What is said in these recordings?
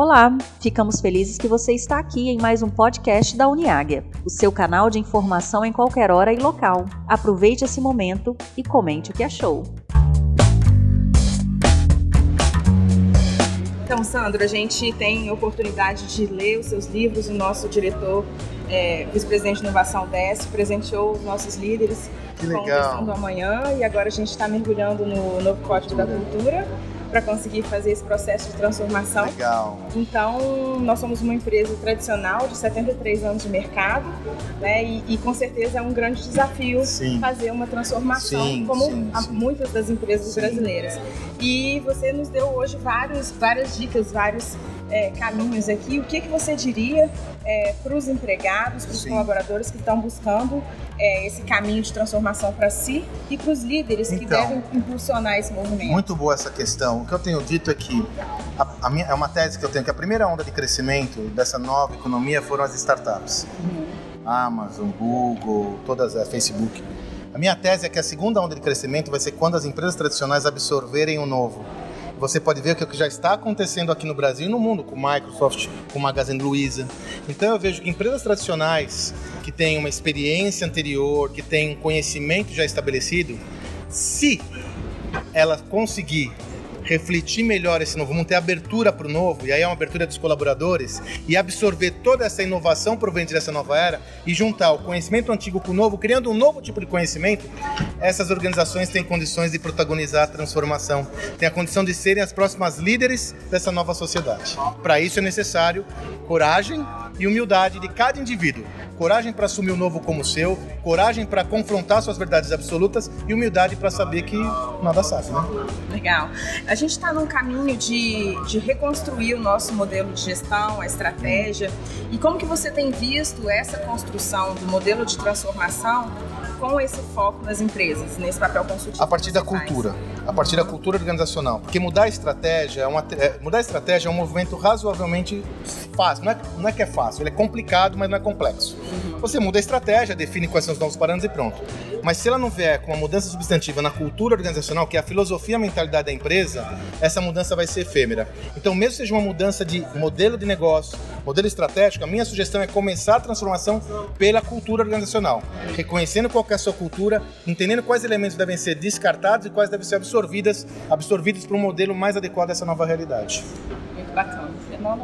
Olá, ficamos felizes que você está aqui em mais um podcast da Uniáguia, o seu canal de informação em qualquer hora e local. Aproveite esse momento e comente o que achou. Então, Sandro, a gente tem a oportunidade de ler os seus livros. O nosso diretor, é, vice-presidente de inovação DES, presenteou os nossos líderes Que com o legal. Do Amanhã e agora a gente está mergulhando no novo Código da Cultura para conseguir fazer esse processo de transformação. Legal. Então, nós somos uma empresa tradicional de 73 anos de mercado, né? E, e com certeza é um grande desafio Sim. fazer uma transformação, Sim, como sim, muitas das empresas brasileiras. E você nos deu hoje vários, várias dicas, vários é, caminhos aqui. O que, que você diria para os empregados, para os colaboradores que estão buscando é, esse caminho de transformação para si e para os líderes que Então. devem impulsionar esse movimento? Muito boa essa questão. O que eu tenho dito é que a, a minha, é uma tese que eu tenho que a primeira onda de crescimento dessa nova economia foram as startups. Amazon, Google, todas as Facebook. A minha tese é que a segunda onda de crescimento vai ser quando as empresas tradicionais absorverem o novo. Você pode ver que o que já está acontecendo aqui no Brasil e no mundo, com Microsoft, com Magazine Luiza. Então eu vejo que empresas tradicionais que têm uma experiência anterior, que têm um conhecimento já estabelecido, se ela conseguir refletir melhor esse novo mundo, ter abertura para o novo, e aí é uma abertura dos colaboradores, e absorver toda essa inovação proveniente dessa nova era e juntar o conhecimento antigo com o novo, criando um novo tipo de conhecimento, essas organizações têm condições de protagonizar a transformação, têm a condição de serem as próximas líderes dessa nova sociedade. Para isso é necessário coragem e humildade de cada indivíduo. Coragem para assumir o novo como seu, coragem para confrontar suas verdades absolutas e humildade para saber que nada sabe, né? Legal. A gente está num caminho de, de reconstruir o nosso modelo de gestão, a estratégia. E como que você tem visto essa construção do modelo de transformação com esse foco nas empresas, nesse papel consultivo? A partir da cultura, a partir da cultura organizacional. Porque mudar a estratégia é uma é, mudar a estratégia é um movimento razoavelmente fácil. Não é, não é que é fácil, ele é complicado, mas não é complexo. Você muda a estratégia, define quais são os novos parâmetros e pronto. Mas se ela não vier com uma mudança substantiva na cultura organizacional, que é a filosofia e a mentalidade da empresa, essa mudança vai ser efêmera. Então, mesmo que seja uma mudança de modelo de negócio, modelo estratégico, a minha sugestão é começar a transformação pela cultura organizacional, reconhecendo qual é a sua cultura, entendendo quais elementos devem ser descartados e quais devem ser absorvidas, absorvidos para um modelo mais adequado a essa nova realidade. Muito bacana.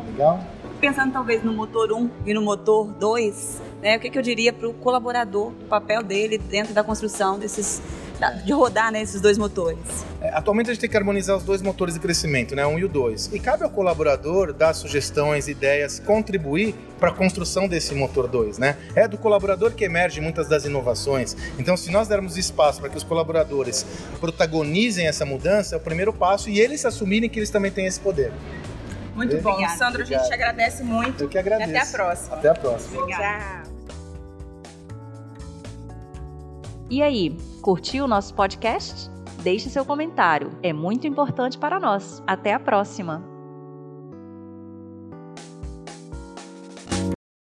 Legal? Pensando talvez no motor 1 e no motor 2, né, o que, que eu diria para o colaborador, o papel dele dentro da construção desses, de rodar né, esses dois motores? É, Atualmente a gente tem que harmonizar os dois motores de crescimento, né, um e o dois. E cabe ao colaborador dar sugestões, ideias, contribuir para a construção desse motor 2, né? É do colaborador que emerge muitas das inovações. Então, se nós dermos espaço para que os colaboradores protagonizem essa mudança, é o primeiro passo e eles assumirem que eles também têm esse poder. Muito bom. Obrigada. Sandro, a gente te agradece muito. Eu que agradeço. E até a próxima. Até a próxima. Tchau. E aí, curtiu o nosso podcast? Deixe seu comentário, é muito importante para nós. Até a próxima!